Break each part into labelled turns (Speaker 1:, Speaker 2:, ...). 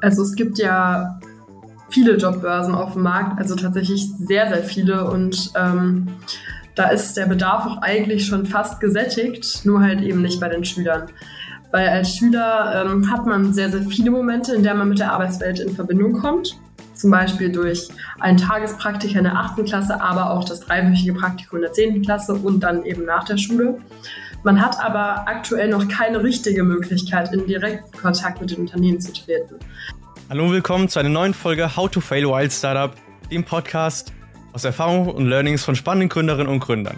Speaker 1: Also es gibt ja viele Jobbörsen auf dem Markt, also tatsächlich sehr, sehr viele. Und ähm, da ist der Bedarf auch eigentlich schon fast gesättigt, nur halt eben nicht bei den Schülern. Weil als Schüler ähm, hat man sehr, sehr viele Momente, in denen man mit der Arbeitswelt in Verbindung kommt. Zum Beispiel durch ein Tagespraktiker in der 8. Klasse, aber auch das dreiwöchige Praktikum in der 10. Klasse und dann eben nach der Schule. Man hat aber aktuell noch keine richtige Möglichkeit, in direkten Kontakt mit den Unternehmen zu treten.
Speaker 2: Hallo und willkommen zu einer neuen Folge How to Fail Wild Startup, dem Podcast aus Erfahrungen und Learnings von spannenden Gründerinnen und Gründern.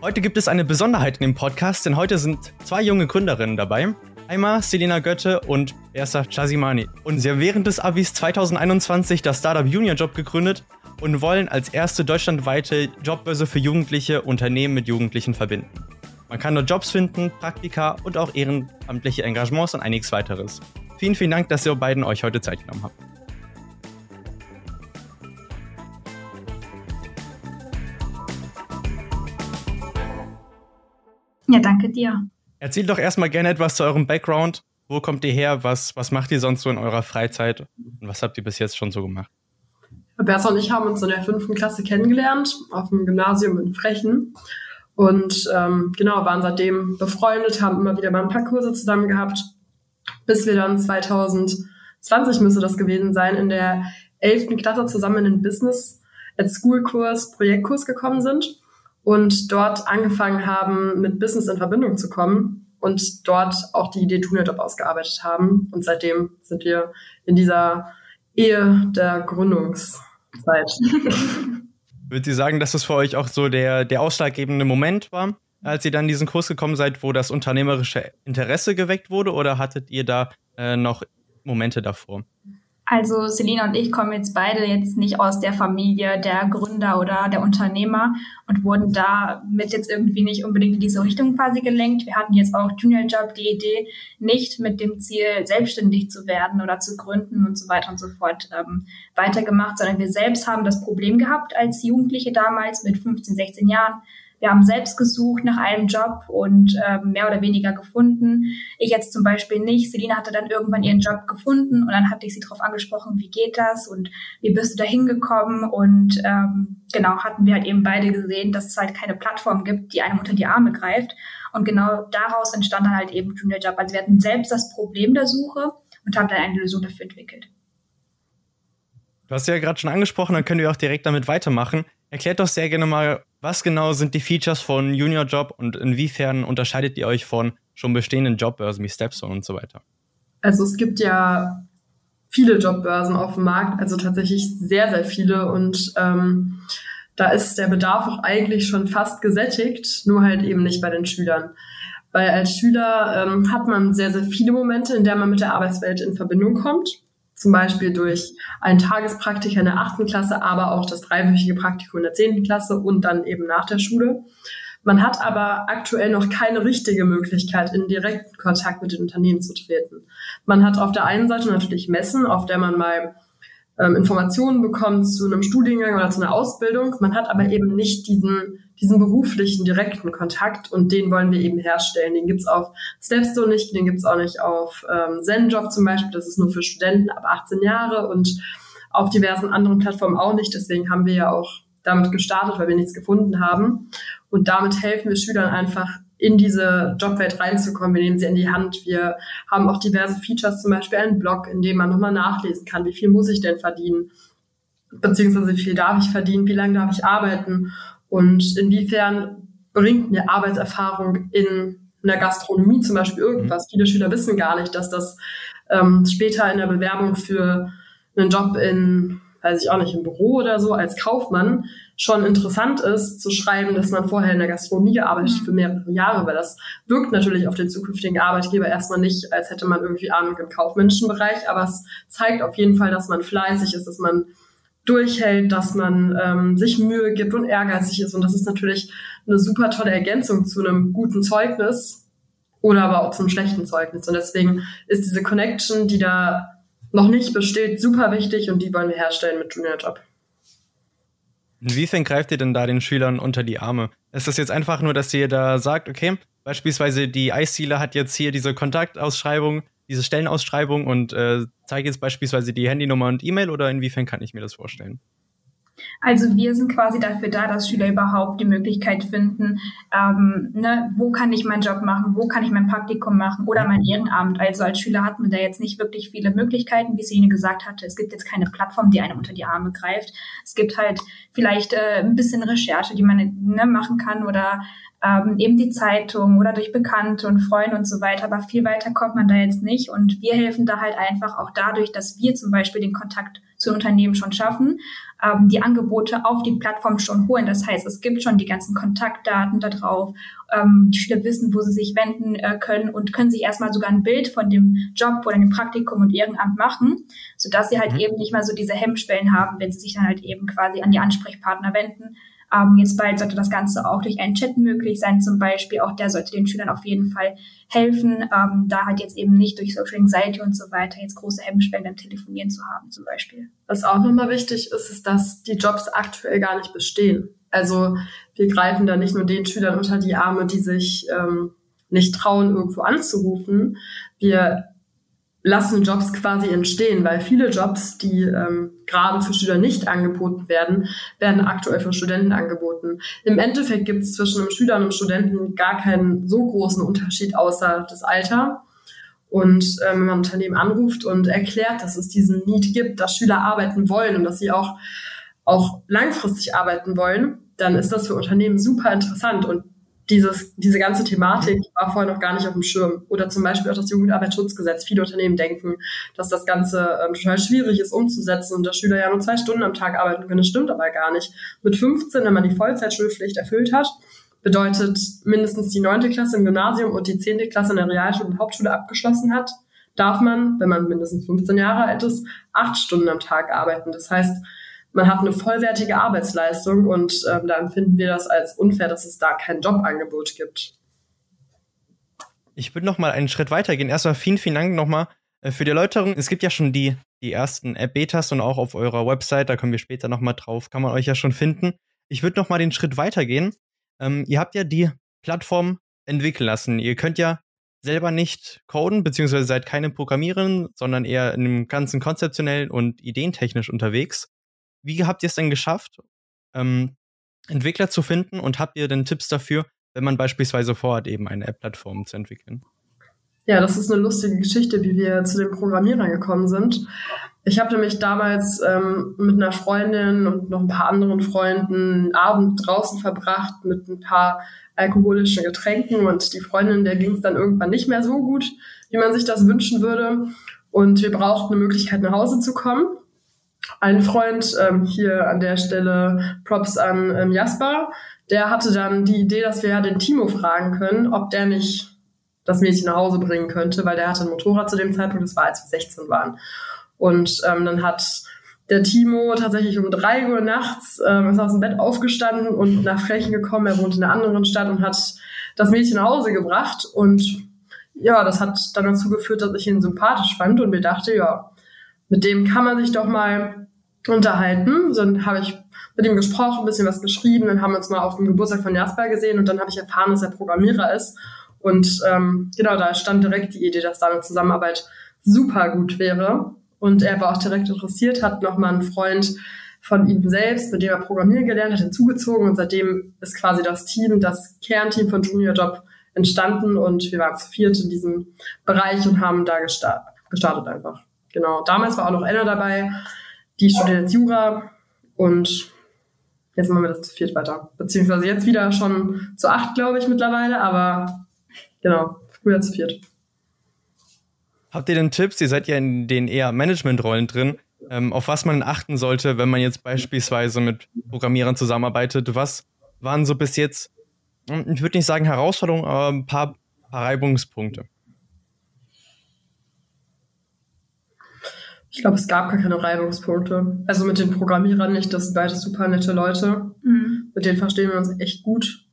Speaker 2: Heute gibt es eine Besonderheit in dem Podcast, denn heute sind zwei junge Gründerinnen dabei. Einmal Selina Götte und Ersa Chazimani. Und sie haben während des Abis 2021 das Startup Junior Job gegründet und wollen als erste deutschlandweite Jobbörse für Jugendliche Unternehmen mit Jugendlichen verbinden. Man kann dort Jobs finden, Praktika und auch ehrenamtliche Engagements und einiges weiteres. Vielen, vielen Dank, dass ihr beiden euch heute Zeit genommen habt.
Speaker 3: Ja, danke dir.
Speaker 2: Erzählt doch erstmal gerne etwas zu eurem Background. Wo kommt ihr her? Was, was macht ihr sonst so in eurer Freizeit? Und was habt ihr bis jetzt schon so gemacht?
Speaker 1: Bertha und ich haben uns in der fünften Klasse kennengelernt, auf dem Gymnasium in Frechen. Und ähm, genau, waren seitdem befreundet, haben immer wieder mal ein paar Kurse zusammen gehabt, bis wir dann 2020 müsste das gewesen sein, in der 11. Klasse zusammen in den Business at School Kurs, Projektkurs gekommen sind und dort angefangen haben, mit Business in Verbindung zu kommen und dort auch die Idee Tunerjob ausgearbeitet haben. Und seitdem sind wir in dieser Ehe der Gründungszeit.
Speaker 2: Würdet ihr sagen, dass das für euch auch so der, der ausschlaggebende Moment war, als ihr dann in diesen Kurs gekommen seid, wo das unternehmerische Interesse geweckt wurde? Oder hattet ihr da äh, noch Momente davor?
Speaker 3: Also Selina und ich kommen jetzt beide jetzt nicht aus der Familie der Gründer oder der Unternehmer und wurden da mit jetzt irgendwie nicht unbedingt in diese Richtung quasi gelenkt. Wir hatten jetzt auch Junior Job die Idee, nicht mit dem Ziel, selbstständig zu werden oder zu gründen und so weiter und so fort ähm, weitergemacht, sondern wir selbst haben das Problem gehabt als Jugendliche damals mit 15, 16 Jahren, wir haben selbst gesucht nach einem Job und äh, mehr oder weniger gefunden. Ich jetzt zum Beispiel nicht. Selina hatte dann irgendwann ihren Job gefunden und dann hatte ich sie darauf angesprochen, wie geht das und wie bist du da hingekommen? Und ähm, genau, hatten wir halt eben beide gesehen, dass es halt keine Plattform gibt, die einem unter die Arme greift. Und genau daraus entstand dann halt eben Junior Job. Also wir hatten selbst das Problem der Suche und haben dann eine Lösung dafür entwickelt.
Speaker 2: Du hast ja gerade schon angesprochen, dann können wir auch direkt damit weitermachen. Erklärt doch sehr gerne mal, was genau sind die Features von Junior Job und inwiefern unterscheidet ihr euch von schon bestehenden Jobbörsen wie Stepstone und so weiter?
Speaker 1: Also es gibt ja viele Jobbörsen auf dem Markt, also tatsächlich sehr, sehr viele und ähm, da ist der Bedarf auch eigentlich schon fast gesättigt, nur halt eben nicht bei den Schülern. Weil als Schüler ähm, hat man sehr, sehr viele Momente, in denen man mit der Arbeitswelt in Verbindung kommt zum Beispiel durch ein Tagespraktiker in der achten Klasse, aber auch das dreiwöchige Praktikum in der zehnten Klasse und dann eben nach der Schule. Man hat aber aktuell noch keine richtige Möglichkeit, in direkten Kontakt mit den Unternehmen zu treten. Man hat auf der einen Seite natürlich Messen, auf der man mal ähm, Informationen bekommt zu einem Studiengang oder zu einer Ausbildung. Man hat aber eben nicht diesen, diesen beruflichen, direkten Kontakt und den wollen wir eben herstellen. Den gibt's auf Stepstone nicht, den gibt's auch nicht auf ähm, ZenJob zum Beispiel. Das ist nur für Studenten ab 18 Jahre und auf diversen anderen Plattformen auch nicht. Deswegen haben wir ja auch damit gestartet, weil wir nichts gefunden haben. Und damit helfen wir Schülern einfach in diese Jobwelt reinzukommen. Wir nehmen sie in die Hand. Wir haben auch diverse Features, zum Beispiel einen Blog, in dem man nochmal nachlesen kann, wie viel muss ich denn verdienen, beziehungsweise wie viel darf ich verdienen, wie lange darf ich arbeiten und inwiefern bringt mir Arbeitserfahrung in einer Gastronomie zum Beispiel irgendwas. Mhm. Viele Schüler wissen gar nicht, dass das ähm, später in der Bewerbung für einen Job in weiß ich auch nicht, im Büro oder so als Kaufmann schon interessant ist, zu schreiben, dass man vorher in der Gastronomie gearbeitet für mehrere Jahre, weil das wirkt natürlich auf den zukünftigen Arbeitgeber erstmal nicht, als hätte man irgendwie Ahnung im kaufmännischen Bereich, aber es zeigt auf jeden Fall, dass man fleißig ist, dass man durchhält, dass man ähm, sich Mühe gibt und ehrgeizig ist. Und das ist natürlich eine super tolle Ergänzung zu einem guten Zeugnis oder aber auch zum schlechten Zeugnis. Und deswegen ist diese Connection, die da noch nicht besteht, super wichtig und die wollen wir herstellen mit Junior Job.
Speaker 2: Inwiefern greift ihr denn da den Schülern unter die Arme? Ist das jetzt einfach nur, dass ihr da sagt, okay, beispielsweise die Eisziele hat jetzt hier diese Kontaktausschreibung, diese Stellenausschreibung und äh, zeige jetzt beispielsweise die Handynummer und E-Mail oder inwiefern kann ich mir das vorstellen?
Speaker 3: Also wir sind quasi dafür da, dass Schüler überhaupt die Möglichkeit finden, ähm, ne, wo kann ich meinen Job machen, wo kann ich mein Praktikum machen oder mein Ehrenamt. Also als Schüler hat man da jetzt nicht wirklich viele Möglichkeiten, wie Sine gesagt hatte. Es gibt jetzt keine Plattform, die einem unter die Arme greift. Es gibt halt vielleicht äh, ein bisschen Recherche, die man ne, machen kann oder ähm, eben die Zeitung oder durch Bekannte und Freunde und so weiter. Aber viel weiter kommt man da jetzt nicht. Und wir helfen da halt einfach auch dadurch, dass wir zum Beispiel den Kontakt zu Unternehmen schon schaffen, ähm, die Angebote auf die Plattform schon holen. Das heißt, es gibt schon die ganzen Kontaktdaten da drauf. Ähm, die Schüler wissen, wo sie sich wenden äh, können und können sich erstmal sogar ein Bild von dem Job oder dem Praktikum und Ehrenamt machen, sodass sie halt mhm. eben nicht mal so diese Hemmschwellen haben, wenn sie sich dann halt eben quasi an die Ansprechpartner wenden, ähm, jetzt bald sollte das Ganze auch durch einen Chat möglich sein, zum Beispiel. Auch der sollte den Schülern auf jeden Fall helfen, ähm, da halt jetzt eben nicht durch Social Anxiety und so weiter jetzt große Hemmschwellen beim Telefonieren zu haben, zum Beispiel.
Speaker 1: Was auch nochmal wichtig ist, ist, dass die Jobs aktuell gar nicht bestehen. Also wir greifen da nicht nur den Schülern unter die Arme, die sich ähm, nicht trauen, irgendwo anzurufen. Wir lassen Jobs quasi entstehen, weil viele Jobs, die ähm, gerade für Schüler nicht angeboten werden, werden aktuell für Studenten angeboten. Im Endeffekt gibt es zwischen einem Schüler und einem Studenten gar keinen so großen Unterschied außer das Alter. Und ähm, wenn man Unternehmen anruft und erklärt, dass es diesen Need gibt, dass Schüler arbeiten wollen und dass sie auch, auch langfristig arbeiten wollen, dann ist das für Unternehmen super interessant. Und dieses, diese ganze Thematik war vorher noch gar nicht auf dem Schirm. Oder zum Beispiel auch das Jugendarbeitsschutzgesetz. Viele Unternehmen denken, dass das Ganze ähm, total schwierig ist umzusetzen und dass Schüler ja nur zwei Stunden am Tag arbeiten können. Das stimmt aber gar nicht. Mit 15, wenn man die Vollzeitschulpflicht erfüllt hat, bedeutet mindestens die neunte Klasse im Gymnasium und die zehnte Klasse in der Realschule und Hauptschule abgeschlossen hat, darf man, wenn man mindestens 15 Jahre alt ist, acht Stunden am Tag arbeiten. Das heißt, man hat eine vollwertige Arbeitsleistung und ähm, da empfinden wir das als unfair, dass es da kein Jobangebot gibt.
Speaker 2: Ich würde noch mal einen Schritt weitergehen. Erstmal vielen, vielen Dank nochmal äh, für die Erläuterung. Es gibt ja schon die, die ersten App-Betas und auch auf eurer Website, da kommen wir später noch mal drauf, kann man euch ja schon finden. Ich würde noch mal den Schritt weitergehen. Ähm, ihr habt ja die Plattform entwickeln lassen. Ihr könnt ja selber nicht coden, beziehungsweise seid keine Programmiererin, sondern eher in einem ganzen konzeptionell und ideentechnisch unterwegs. Wie habt ihr es denn geschafft, ähm, Entwickler zu finden und habt ihr denn Tipps dafür, wenn man beispielsweise vorhat, eben eine App-Plattform zu entwickeln?
Speaker 1: Ja, das ist eine lustige Geschichte, wie wir zu den Programmierern gekommen sind. Ich habe nämlich damals ähm, mit einer Freundin und noch ein paar anderen Freunden einen Abend draußen verbracht mit ein paar alkoholischen Getränken und die Freundin, der ging es dann irgendwann nicht mehr so gut, wie man sich das wünschen würde. Und wir brauchten eine Möglichkeit, nach Hause zu kommen ein Freund ähm, hier an der Stelle Props an ähm, Jasper, der hatte dann die Idee, dass wir ja den Timo fragen können, ob der nicht das Mädchen nach Hause bringen könnte, weil der hatte ein Motorrad zu dem Zeitpunkt, das war als wir 16 waren. Und ähm, dann hat der Timo tatsächlich um drei Uhr nachts ähm, ist aus dem Bett aufgestanden und nach Frechen gekommen. Er wohnt in einer anderen Stadt und hat das Mädchen nach Hause gebracht. Und ja, das hat dann dazu geführt, dass ich ihn sympathisch fand und mir dachte, ja, mit dem kann man sich doch mal unterhalten. So, dann habe ich mit ihm gesprochen, ein bisschen was geschrieben, dann haben wir uns mal auf dem Geburtstag von Jasper gesehen und dann habe ich erfahren, dass er Programmierer ist. Und ähm, genau, da stand direkt die Idee, dass da eine Zusammenarbeit super gut wäre. Und er war auch direkt interessiert, hat nochmal einen Freund von ihm selbst, mit dem er Programmieren gelernt hat, hinzugezogen. Und seitdem ist quasi das Team, das Kernteam von Junior Job entstanden. Und wir waren zu viert in diesem Bereich und haben da gestartet, gestartet einfach. Genau. Damals war auch noch Anna dabei, die studiert jetzt Jura und jetzt machen wir das zu viert weiter. Beziehungsweise jetzt wieder schon zu acht, glaube ich, mittlerweile, aber genau, früher zu viert.
Speaker 2: Habt ihr denn Tipps? Ihr seid ja in den eher Managementrollen drin, ähm, auf was man achten sollte, wenn man jetzt beispielsweise mit Programmierern zusammenarbeitet. Was waren so bis jetzt, hm, ich würde nicht sagen Herausforderungen, aber ein paar, paar Reibungspunkte?
Speaker 1: Ich glaube, es gab gar keine Reibungspunkte. Also mit den Programmierern nicht, das sind beide super nette Leute. Mhm. Mit denen verstehen wir uns echt gut.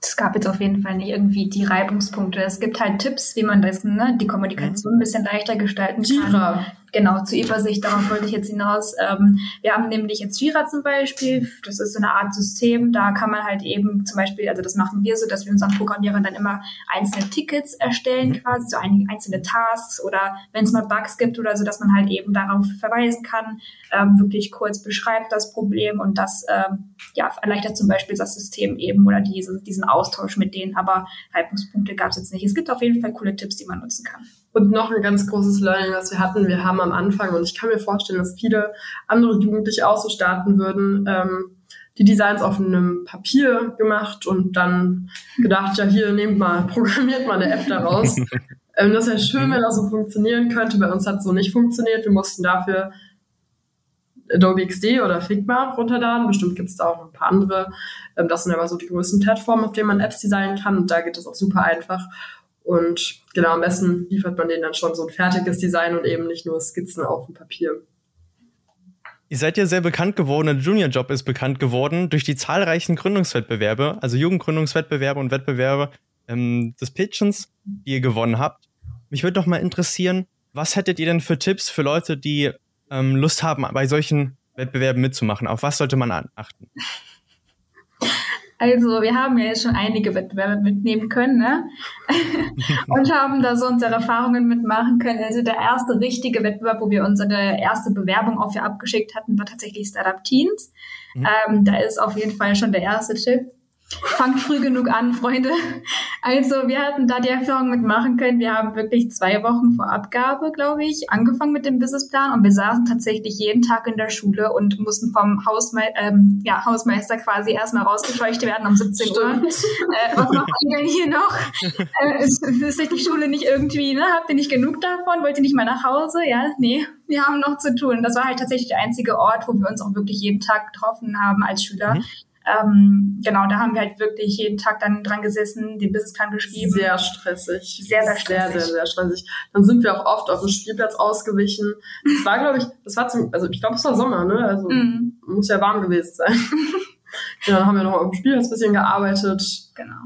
Speaker 3: Es gab jetzt auf jeden Fall nicht irgendwie die Reibungspunkte. Es gibt halt Tipps, wie man das, ne, die Kommunikation ein bisschen leichter gestalten kann.
Speaker 1: Jira.
Speaker 3: Genau, zur Übersicht, darauf wollte ich jetzt hinaus. Ähm, wir haben nämlich jetzt Jira zum Beispiel, das ist so eine Art System, da kann man halt eben zum Beispiel, also das machen wir so, dass wir unseren Programmierern dann immer einzelne Tickets erstellen, mhm. quasi so einige einzelne Tasks oder wenn es mal Bugs gibt oder so, dass man halt eben darauf verweisen kann, ähm, wirklich kurz beschreibt das Problem und das ähm, ja, erleichtert zum Beispiel das System eben oder diese, diesen Austausch mit denen, aber Reibungspunkte gab es jetzt nicht. Es gibt auf jeden Fall coole Tipps, die man nutzen kann.
Speaker 1: Und noch ein ganz großes Learning, was wir hatten, wir haben am Anfang, und ich kann mir vorstellen, dass viele andere Jugendliche auch so starten würden, ähm, die Designs auf einem Papier gemacht und dann gedacht, ja hier, nehmt mal, programmiert mal eine App daraus. ähm, das wäre schön, wenn das so funktionieren könnte. Bei uns hat es so nicht funktioniert. Wir mussten dafür Adobe XD oder Figma runterladen. Bestimmt gibt es da auch noch ein paar andere. Ähm, das sind aber so die größten Plattformen, auf denen man Apps designen kann. Und da geht es auch super einfach. Und genau, am besten liefert man denen dann schon so ein fertiges Design und eben nicht nur Skizzen auf dem Papier.
Speaker 2: Ihr seid ja sehr bekannt geworden, der Junior Job ist bekannt geworden durch die zahlreichen Gründungswettbewerbe, also Jugendgründungswettbewerbe und Wettbewerbe ähm, des Pitchens, die ihr gewonnen habt. Mich würde doch mal interessieren, was hättet ihr denn für Tipps für Leute, die ähm, Lust haben, bei solchen Wettbewerben mitzumachen? Auf was sollte man achten?
Speaker 3: Also wir haben ja jetzt schon einige Wettbewerbe mitnehmen können ne? und haben da so unsere Erfahrungen mitmachen können. Also der erste richtige Wettbewerb, wo wir unsere erste Bewerbung auch für abgeschickt hatten, war tatsächlich Startup Teens. Mhm. Ähm, da ist auf jeden Fall schon der erste Tipp. Fangt früh genug an, Freunde. Also wir hatten da die Erfahrung mitmachen können. Wir haben wirklich zwei Wochen vor Abgabe, glaube ich, angefangen mit dem Businessplan und wir saßen tatsächlich jeden Tag in der Schule und mussten vom Hausme ähm, ja, Hausmeister quasi erstmal rausgescheucht werden um 17 Uhr. Äh, was macht ihr denn hier noch? Äh, ist, ist die Schule nicht irgendwie, ne? Habt ihr nicht genug davon? Wollt ihr nicht mal nach Hause? Ja, nee, wir haben noch zu tun. Das war halt tatsächlich der einzige Ort, wo wir uns auch wirklich jeden Tag getroffen haben als Schüler. Mhm. Ähm, genau, da haben wir halt wirklich jeden Tag dann dran gesessen, den Businessplan geschrieben.
Speaker 1: Sehr stressig.
Speaker 3: Sehr, sehr stressig.
Speaker 1: Sehr, sehr, sehr stressig. Dann sind wir auch oft auf dem Spielplatz ausgewichen. Das war, glaube ich, das war zum, also ich glaube, es war Sommer, ne? Also mm. muss ja warm gewesen sein. ja, dann haben wir noch auf dem Spielplatz ein bisschen gearbeitet.
Speaker 3: Genau.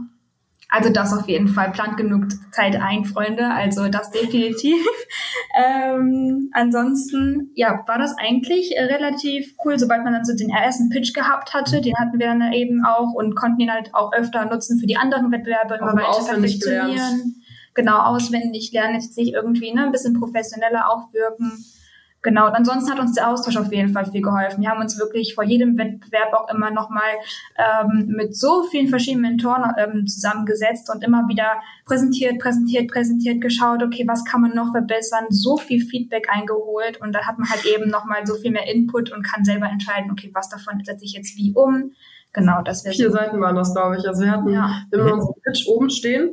Speaker 3: Also das auf jeden Fall. Plant genug Zeit ein, Freunde. Also das definitiv. ähm, ansonsten, ja, war das eigentlich äh, relativ cool, sobald man dann so den ersten Pitch gehabt hatte. Den hatten wir dann eben auch und konnten ihn halt auch öfter nutzen für die anderen Wettbewerbe, immer weiter perfektionieren. Genau, auswendig lernen, jetzt sich irgendwie ne, ein bisschen professioneller auch wirken. Genau, und ansonsten hat uns der Austausch auf jeden Fall viel geholfen. Wir haben uns wirklich vor jedem Wettbewerb auch immer nochmal ähm, mit so vielen verschiedenen Mentoren ähm, zusammengesetzt und immer wieder präsentiert, präsentiert, präsentiert, geschaut, okay, was kann man noch verbessern, so viel Feedback eingeholt und da hat man halt eben nochmal so viel mehr Input und kann selber entscheiden, okay, was davon setze ich jetzt wie um. Genau, das wäre
Speaker 1: Vier so. Seiten waren das, glaube ich. Also wir hatten ja. immer unseren Pitch oben stehen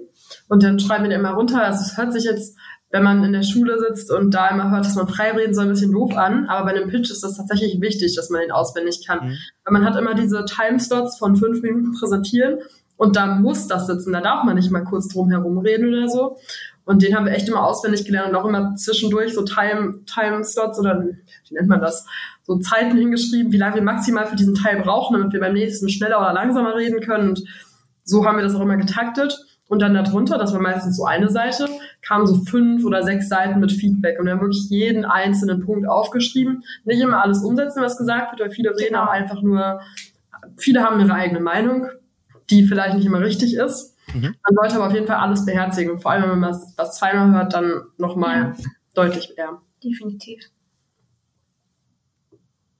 Speaker 1: und dann schreiben wir den immer runter. Also es hört sich jetzt wenn man in der Schule sitzt und da immer hört, dass man frei reden soll, ein bisschen doof an. Aber bei einem Pitch ist das tatsächlich wichtig, dass man ihn auswendig kann. Mhm. Weil man hat immer diese Timeslots von fünf Minuten präsentieren und da muss das sitzen. Da darf man nicht mal kurz drum herum reden oder so. Und den haben wir echt immer auswendig gelernt und auch immer zwischendurch so Time, Time-Slots oder wie nennt man das? So Zeiten hingeschrieben, wie lange wir maximal für diesen Teil brauchen, damit wir beim nächsten schneller oder langsamer reden können. Und so haben wir das auch immer getaktet. Und dann darunter, das war meistens so eine Seite, kamen so fünf oder sechs Seiten mit Feedback. Und wir haben wirklich jeden einzelnen Punkt aufgeschrieben. Nicht immer alles umsetzen, was gesagt wird, weil viele reden auch einfach nur, viele haben ihre eigene Meinung, die vielleicht nicht immer richtig ist. Mhm. Man sollte aber auf jeden Fall alles beherzigen. vor allem, wenn man was, was zweimal hört, dann nochmal ja. deutlich mehr.
Speaker 3: Definitiv.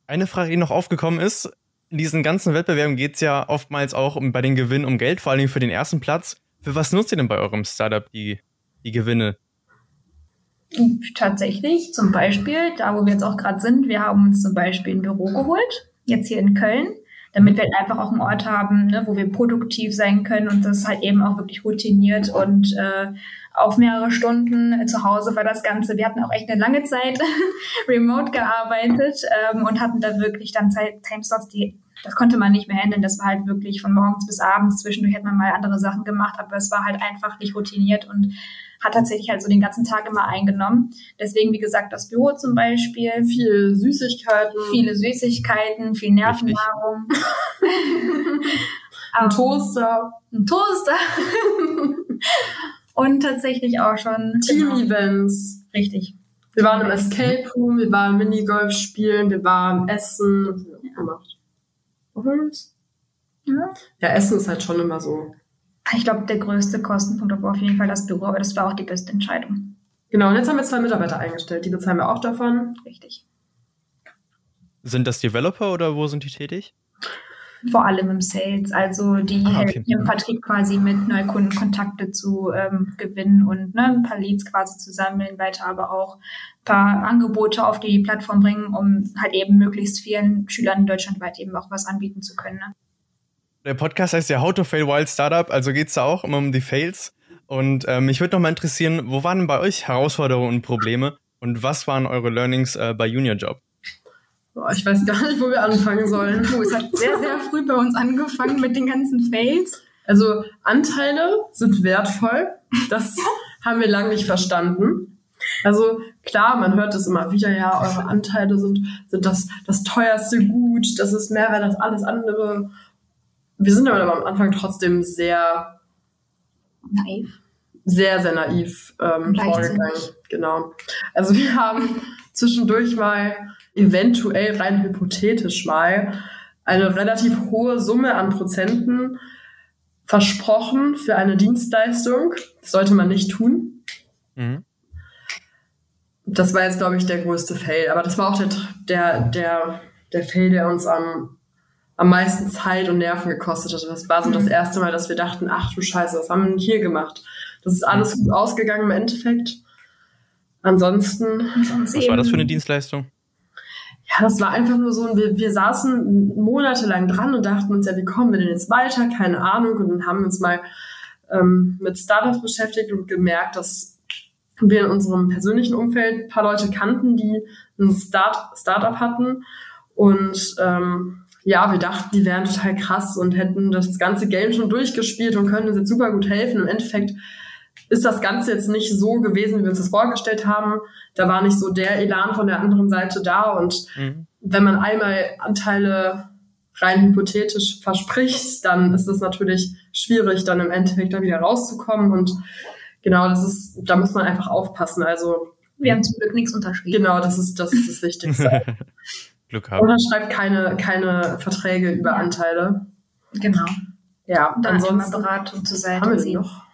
Speaker 2: Eine Frage, die noch aufgekommen ist, in diesen ganzen Wettbewerben geht es ja oftmals auch um, bei den Gewinnen um Geld, vor allem für den ersten Platz. Für was nutzt ihr denn bei eurem Startup die, die Gewinne?
Speaker 3: Tatsächlich, zum Beispiel, da wo wir jetzt auch gerade sind, wir haben uns zum Beispiel ein Büro geholt, jetzt hier in Köln, damit wir halt einfach auch einen Ort haben, ne, wo wir produktiv sein können und das halt eben auch wirklich routiniert und äh, auf mehrere Stunden zu Hause war das Ganze. Wir hatten auch echt eine lange Zeit remote gearbeitet ähm, und hatten da wirklich dann Zeit, Timeslots, die das konnte man nicht mehr handeln. Das war halt wirklich von morgens bis abends. Zwischendurch hat man mal andere Sachen gemacht, aber es war halt einfach nicht routiniert und hat tatsächlich halt so den ganzen Tag immer eingenommen. Deswegen, wie gesagt, das Büro zum Beispiel.
Speaker 1: Viel Süßigkeiten.
Speaker 3: Viele Süßigkeiten, viel Nervennahrung.
Speaker 1: ein Toaster.
Speaker 3: Ein Toaster. und tatsächlich auch schon
Speaker 1: Team-Events.
Speaker 3: Genau. Richtig.
Speaker 1: Wir waren im Escape Room, wir waren Minigolf spielen, wir waren essen. Was haben wir auch gemacht? Das?
Speaker 3: Ja.
Speaker 1: Ja, Essen ist halt schon immer so.
Speaker 3: Ich glaube, der größte Kostenpunkt war auf jeden Fall das Büro, aber das war auch die beste Entscheidung.
Speaker 1: Genau, und jetzt haben wir zwei Mitarbeiter eingestellt. Die bezahlen wir auch davon.
Speaker 3: Richtig.
Speaker 2: Sind das Developer oder wo sind die tätig?
Speaker 3: Vor allem im Sales. Also die
Speaker 2: Ah, okay.
Speaker 3: helfen im Vertrieb quasi mit Neukunden Kontakte zu ähm, gewinnen und ne, ein paar Leads quasi zu sammeln, weiter aber auch ein paar Angebote auf die Plattform bringen, um halt eben möglichst vielen Schülern deutschlandweit eben auch was anbieten zu können. Ne?
Speaker 2: Der Podcast heißt ja How to Fail Wild Startup, also geht es da auch immer um die Fails. Und ähm, mich würde noch mal interessieren, wo waren bei euch Herausforderungen und Probleme und was waren eure Learnings äh, bei Junior Job?
Speaker 1: Boah, ich weiß gar nicht, wo wir anfangen sollen.
Speaker 3: Oh, es hat sehr, sehr früh bei uns angefangen mit den ganzen Fails.
Speaker 1: Also Anteile sind wertvoll. Das haben wir lange nicht verstanden. Also klar, man hört es immer wieder, ja, eure Anteile sind, sind das, das teuerste Gut, das ist mehr wert als alles andere. Wir sind aber am Anfang trotzdem sehr,
Speaker 3: Naiv.
Speaker 1: sehr, sehr naiv ähm, vorgegangen. Genau. Also wir haben zwischendurch mal, eventuell rein hypothetisch mal, eine relativ hohe Summe an Prozenten versprochen für eine Dienstleistung. Das sollte man nicht tun.
Speaker 2: Mhm.
Speaker 1: Das war jetzt, glaube ich, der größte Fail. Aber das war auch der, der, der, der Fail, der uns am, am meisten Zeit und Nerven gekostet hat. Das war so das erste Mal, dass wir dachten, ach du Scheiße, was haben wir denn hier gemacht? Das ist alles gut ausgegangen im Endeffekt. Ansonsten,
Speaker 3: Sonst
Speaker 2: Was war das für eine Dienstleistung?
Speaker 1: ja, das war einfach nur so, wir, wir saßen monatelang dran und dachten uns, ja, wie kommen wir denn jetzt weiter? Keine Ahnung. Und dann haben wir uns mal ähm, mit Startups beschäftigt und gemerkt, dass wir in unserem persönlichen Umfeld ein paar Leute kannten, die ein Start Startup hatten. Und ähm, ja, wir dachten, die wären total krass und hätten das ganze Game schon durchgespielt und können uns jetzt super gut helfen. Im Endeffekt ist das Ganze jetzt nicht so gewesen, wie wir uns das vorgestellt haben. Da war nicht so der Elan von der anderen Seite da. Und
Speaker 2: Mhm.
Speaker 1: wenn man einmal Anteile rein hypothetisch verspricht, dann ist es natürlich schwierig, dann im Endeffekt da wieder rauszukommen. Und genau, das ist, da muss man einfach aufpassen. Also
Speaker 3: Wir haben zum Glück nichts unterschrieben.
Speaker 1: genau, das ist das, ist das Wichtigste.
Speaker 2: Glück haben.
Speaker 1: Unterschreibt keine, keine Verträge über. Anteile.
Speaker 3: Genau.
Speaker 1: Ja,
Speaker 3: Dann ansonsten Beratung zur
Speaker 1: haben wir
Speaker 3: Seite
Speaker 1: sie
Speaker 3: ziehen.
Speaker 1: noch.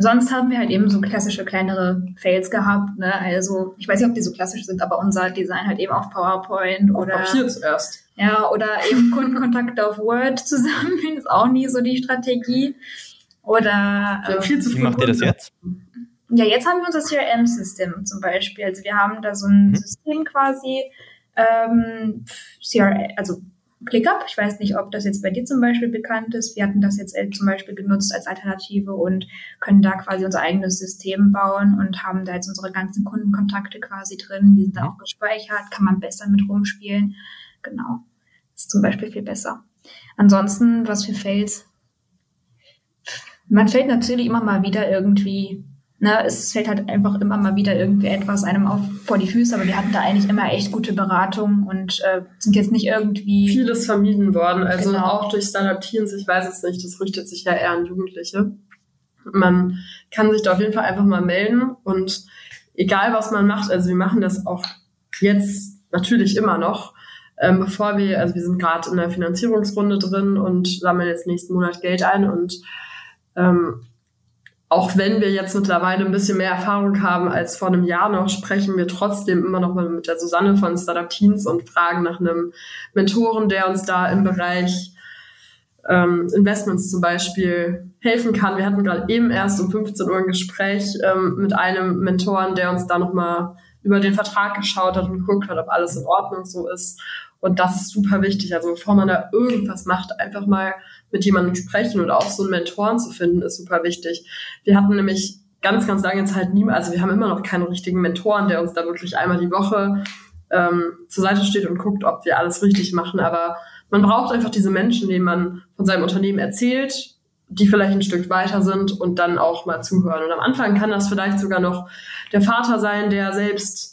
Speaker 3: Sonst haben wir halt eben so klassische kleinere Fails gehabt. Ne? Also ich weiß nicht, ob die so klassisch sind, aber unser Design halt eben auf PowerPoint
Speaker 1: Auf
Speaker 3: oder
Speaker 1: Papier zuerst.
Speaker 3: ja oder eben Kundenkontakte auf Word zusammen ist auch nie so die Strategie. Oder ähm,
Speaker 1: viel zu
Speaker 2: Wie
Speaker 1: früh
Speaker 2: macht ihr das jetzt?
Speaker 3: ja, jetzt haben wir unser CRM-System zum Beispiel. Also wir haben da so ein
Speaker 2: Mhm.
Speaker 3: System quasi, ähm, CRM, also ClickUp. Ich weiß nicht, ob das jetzt bei dir zum Beispiel bekannt ist. Wir hatten das jetzt äh, zum Beispiel genutzt als Alternative und können da quasi unser eigenes System bauen und haben da jetzt unsere ganzen Kundenkontakte quasi drin. Die sind da
Speaker 2: Mhm.
Speaker 3: auch gespeichert, kann man besser mit rumspielen. Genau. Ist zum Beispiel viel besser. Ansonsten, was für Fails? Man fällt natürlich immer mal wieder irgendwie, ne, es fällt halt einfach immer mal wieder irgendwie etwas einem auf vor die Füße, aber wir hatten da eigentlich immer echt gute Beratung und äh, sind jetzt nicht irgendwie.
Speaker 1: Vieles vermieden worden. Also
Speaker 3: Genau.
Speaker 1: auch durch Startup Teens, ich weiß es nicht, das richtet sich ja eher an Jugendliche. Man kann sich da auf jeden Fall einfach mal melden und egal was man macht, also wir machen das auch jetzt natürlich immer noch, ähm, bevor wir, also wir sind gerade in der Finanzierungsrunde drin und sammeln jetzt nächsten Monat Geld ein und ähm, auch wenn wir jetzt mittlerweile ein bisschen mehr Erfahrung haben als vor einem Jahr noch, sprechen wir trotzdem immer noch mal mit der Susanne von Startup Teens und fragen nach einem Mentoren, der uns da im Bereich ähm, Investments zum Beispiel helfen kann. Wir hatten gerade eben erst um 15 Uhr ein Gespräch ähm, mit einem Mentoren, der uns da nochmal über den Vertrag geschaut hat und geguckt hat, ob alles in Ordnung so ist. Und das ist super wichtig. Also bevor man da irgendwas macht, einfach mal mit jemandem sprechen und auch so einen Mentoren zu finden, ist super wichtig. Wir hatten nämlich ganz, ganz lange Zeit nie, also wir haben immer noch keinen richtigen Mentoren, der uns da wirklich einmal die Woche ähm, zur Seite steht und guckt, ob wir alles richtig machen. Aber man braucht einfach diese Menschen, denen man von seinem Unternehmen erzählt, die vielleicht ein Stück weiter sind und dann auch mal zuhören. Und am Anfang kann das vielleicht sogar noch der Vater sein, der selbst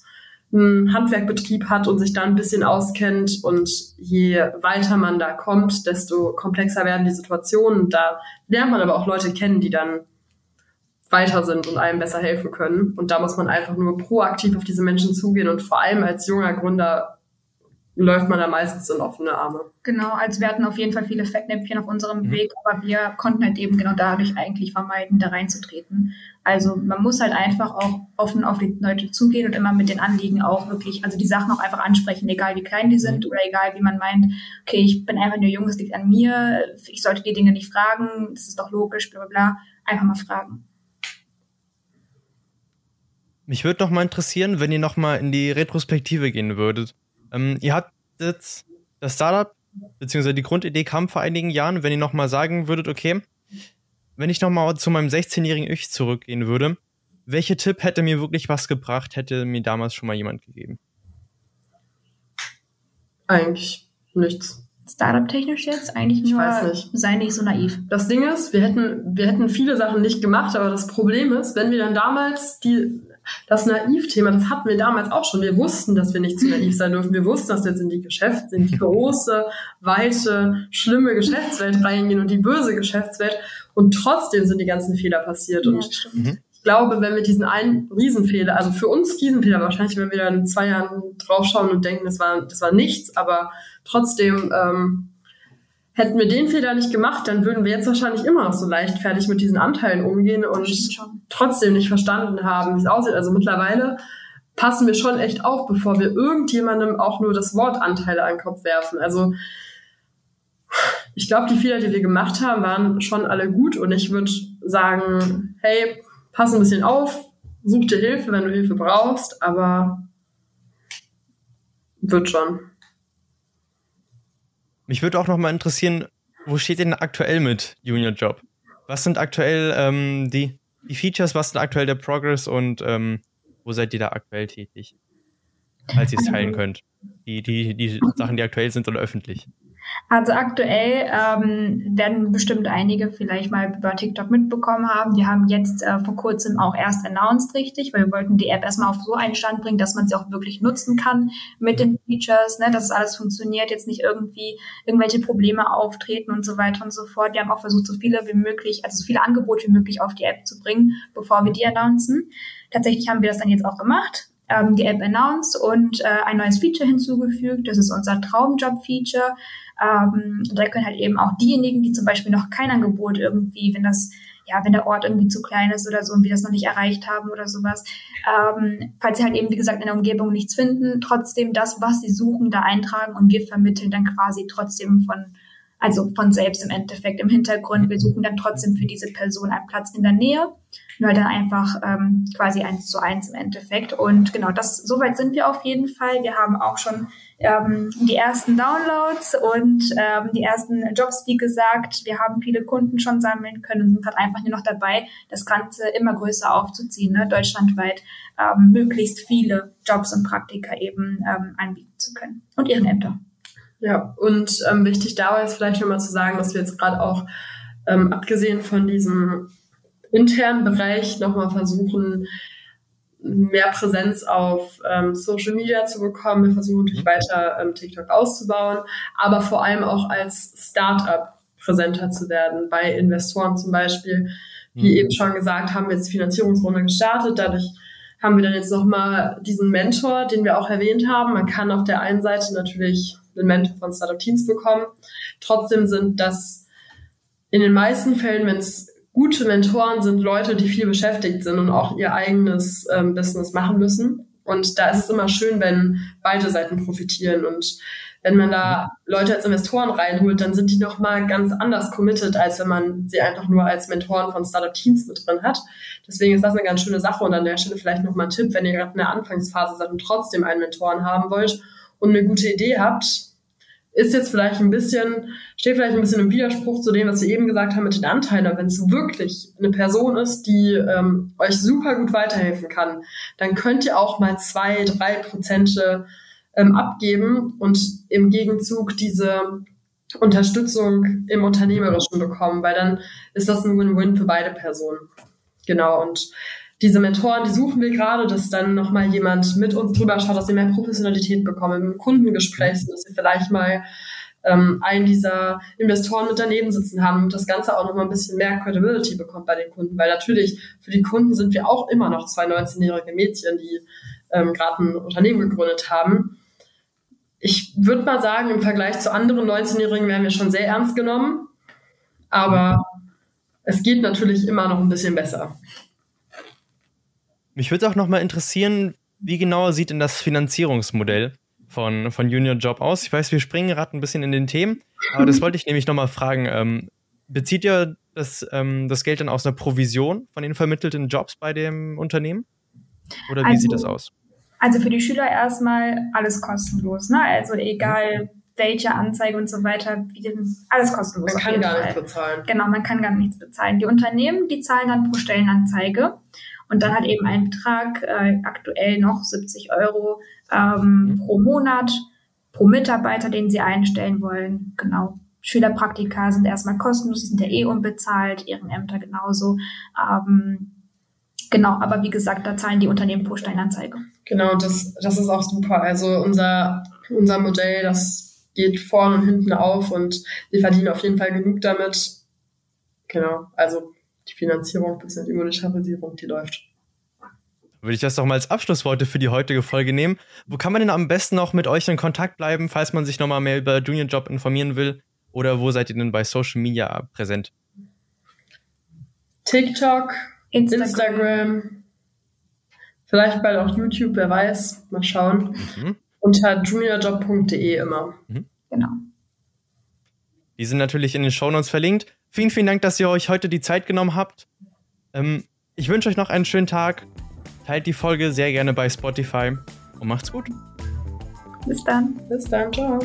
Speaker 1: einen Handwerkbetrieb hat und sich da ein bisschen auskennt. Und je weiter man da kommt, desto komplexer werden die Situationen. Da lernt man aber auch Leute kennen, die dann weiter sind und einem besser helfen können. Und da muss man einfach nur proaktiv auf diese Menschen zugehen und vor allem als junger Gründer läuft man da meistens in offene Arme.
Speaker 3: Genau, also wir hatten auf jeden Fall viele Fettnäpfchen auf unserem mhm. Weg, aber wir konnten halt eben genau dadurch eigentlich vermeiden, da reinzutreten. Also man muss halt einfach auch offen auf die Leute zugehen und immer mit den Anliegen auch wirklich, also die Sachen auch einfach ansprechen, egal wie klein die sind mhm. oder egal wie man meint, okay, ich bin einfach nur jung, es liegt an mir, ich sollte die Dinge nicht fragen, das ist doch logisch, bla bla bla, einfach mal fragen.
Speaker 2: Mich würde noch mal interessieren, wenn ihr noch mal in die Retrospektive gehen würdet. Ähm, ihr hattet das Startup, beziehungsweise die Grundidee kam vor einigen Jahren. Wenn ihr nochmal sagen würdet, okay, wenn ich nochmal zu meinem 16-jährigen Ich zurückgehen würde, welcher Tipp hätte mir wirklich was gebracht, hätte mir damals schon mal jemand gegeben?
Speaker 1: Eigentlich nichts.
Speaker 3: Startup-technisch jetzt eigentlich ich nur weiß nicht. sei nicht so naiv.
Speaker 1: Das Ding ist, wir hätten, wir hätten viele Sachen nicht gemacht, aber das Problem ist, wenn wir dann damals die das Naiv-Thema, das hatten wir damals auch schon. Wir wussten, dass wir nicht zu naiv sein dürfen. Wir wussten, dass wir jetzt in die Geschäft, in die große, weite, schlimme Geschäftswelt reingehen und die böse Geschäftswelt. Und trotzdem sind die ganzen Fehler passiert. Ja, und mhm. ich glaube, wenn wir diesen einen Riesenfehler, also für uns Riesenfehler wahrscheinlich, wenn wir dann in zwei Jahren draufschauen und denken, das war, das war nichts, aber trotzdem, ähm, Hätten wir den Fehler nicht gemacht, dann würden wir jetzt wahrscheinlich immer noch so leichtfertig mit diesen Anteilen umgehen und trotzdem nicht verstanden haben, wie es aussieht. Also mittlerweile passen wir schon echt auf, bevor wir irgendjemandem auch nur das Wort Anteile an den Kopf werfen. Also ich glaube, die Fehler, die wir gemacht haben, waren schon alle gut und ich würde sagen, hey, pass ein bisschen auf, such dir Hilfe, wenn du Hilfe brauchst, aber wird schon.
Speaker 2: Mich würde auch noch mal interessieren, wo steht denn aktuell mit Junior Job? Was sind aktuell ähm, die, die Features, was ist aktuell der Progress und ähm, wo seid ihr da aktuell tätig? Falls ihr es teilen könnt. Die, die, die Sachen, die aktuell sind oder öffentlich.
Speaker 3: Also aktuell ähm, werden bestimmt einige vielleicht mal über TikTok mitbekommen haben. Wir haben jetzt äh, vor kurzem auch erst announced, richtig, weil wir wollten die App erstmal auf so einen Stand bringen, dass man sie auch wirklich nutzen kann mit den Features, ne, dass es alles funktioniert, jetzt nicht irgendwie irgendwelche Probleme auftreten und so weiter und so fort. Wir haben auch versucht, so viele wie möglich, also so viele Angebote wie möglich auf die App zu bringen, bevor wir die announcen. Tatsächlich haben wir das dann jetzt auch gemacht ähm, die App announced und äh, ein neues Feature hinzugefügt. Das ist unser Traumjob-Feature. Ähm, da können halt eben auch diejenigen, die zum Beispiel noch kein Angebot irgendwie, wenn das ja, wenn der Ort irgendwie zu klein ist oder so und wir das noch nicht erreicht haben oder sowas. Ähm, falls sie halt eben, wie gesagt, in der Umgebung nichts finden, trotzdem das, was sie suchen, da eintragen und GIF vermitteln, dann quasi trotzdem von, also von selbst im Endeffekt im Hintergrund. Wir suchen dann trotzdem für diese Person einen Platz in der Nähe. Nur dann einfach ähm, quasi eins zu eins im Endeffekt. Und genau, das, soweit sind wir auf jeden Fall. Wir haben auch schon ähm, die ersten Downloads und ähm, die ersten Jobs, wie gesagt. Wir haben viele Kunden schon sammeln können und sind halt einfach nur noch dabei, das Ganze immer größer aufzuziehen, ne? deutschlandweit ähm, möglichst viele Jobs und Praktika eben ähm, anbieten zu können und ihren Ämter.
Speaker 1: Ja, und ähm, wichtig dabei ist vielleicht nochmal zu sagen, dass wir jetzt gerade auch ähm, abgesehen von diesem internen Bereich nochmal versuchen, mehr Präsenz auf ähm, Social Media zu bekommen. Wir versuchen natürlich mhm. weiter ähm, TikTok auszubauen, aber vor allem auch als Startup präsenter zu werden bei Investoren zum Beispiel. Wie mhm. eben schon gesagt, haben wir jetzt die Finanzierungsrunde gestartet. Dadurch haben wir dann jetzt nochmal diesen Mentor, den wir auch erwähnt haben. Man kann auf der einen Seite natürlich einen Mentor von Startup Teams bekommen. Trotzdem sind das in den meisten Fällen, wenn es gute Mentoren sind Leute, die viel beschäftigt sind und auch ihr eigenes ähm, Business machen müssen. Und da ist es immer schön, wenn beide Seiten profitieren. Und wenn man da Leute als Investoren reinholt, dann sind die nochmal ganz anders committed, als wenn man sie einfach nur als Mentoren von Startup Teams mit drin hat. Deswegen ist das eine ganz schöne Sache. Und an der Stelle vielleicht nochmal ein Tipp, wenn ihr gerade in der Anfangsphase seid und trotzdem einen Mentoren haben wollt und eine gute Idee habt, ist jetzt vielleicht ein bisschen, steht vielleicht ein bisschen im Widerspruch zu dem, was wir eben gesagt haben mit den Anteilen. Wenn es wirklich eine Person ist, die ähm, euch super gut weiterhelfen kann, dann könnt ihr auch mal zwei, drei Prozente ähm, abgeben und im Gegenzug diese Unterstützung im Unternehmerischen bekommen, weil dann ist das ein Win-Win für beide Personen. Genau, und diese Mentoren, die suchen wir gerade, dass dann nochmal jemand mit uns drüber schaut, dass wir mehr Professionalität bekommen im Kundengespräch, dass wir vielleicht mal ähm, einen dieser Investoren mit daneben sitzen haben und das Ganze auch nochmal ein bisschen mehr Credibility bekommt bei den Kunden. Weil natürlich für die Kunden sind wir auch immer noch zwei 19-jährige Mädchen, die ähm, gerade ein Unternehmen gegründet haben. Ich würde mal sagen, im Vergleich zu anderen 19-Jährigen werden wir schon sehr ernst genommen. Aber es geht natürlich immer noch ein bisschen besser.
Speaker 2: Mich würde auch noch mal interessieren, wie genau sieht denn das Finanzierungsmodell von, von Junior Job aus? Ich weiß, wir springen gerade ein bisschen in den Themen, aber das wollte ich nämlich noch mal fragen. Ähm, bezieht ihr das, ähm, das Geld dann aus einer Provision von den vermittelten Jobs bei dem Unternehmen? Oder wie also, sieht das aus?
Speaker 3: Also für die Schüler erstmal alles kostenlos. Ne? Also egal welche Anzeige und so weiter, alles kostenlos.
Speaker 1: Man kann gar Fall. nichts bezahlen.
Speaker 3: Genau, man kann gar nichts bezahlen. Die Unternehmen, die zahlen dann pro Stellenanzeige und dann hat eben ein Betrag, äh, aktuell noch 70 Euro ähm, mhm. pro Monat, pro Mitarbeiter, den sie einstellen wollen. Genau. Schülerpraktika sind erstmal kostenlos, die sind ja eh unbezahlt, Ehrenämter genauso. Ähm, genau, aber wie gesagt, da zahlen die Unternehmen pro Stellenanzeige.
Speaker 1: Genau, das, das ist auch super. Also unser, unser Modell, das geht vorne und hinten auf und wir verdienen auf jeden Fall genug damit. Genau, also die Finanzierung bzw. die Monetarisierung, die läuft.
Speaker 2: Würde ich das doch mal als Abschlussworte für die heutige Folge nehmen. Wo kann man denn am besten noch mit euch in Kontakt bleiben, falls man sich nochmal mehr über Junior Job informieren will? Oder wo seid ihr denn bei Social Media präsent?
Speaker 1: TikTok, Instagram, Instagram vielleicht bald auch YouTube, wer weiß. Mal schauen. Mhm. Unter juniorjob.de immer. Mhm.
Speaker 3: Genau.
Speaker 2: Die sind natürlich in den Shownotes verlinkt. Vielen, vielen Dank, dass ihr euch heute die Zeit genommen habt. Ähm, ich wünsche euch noch einen schönen Tag. Teilt die Folge sehr gerne bei Spotify und macht's gut.
Speaker 3: Bis dann.
Speaker 1: Bis dann. Ciao.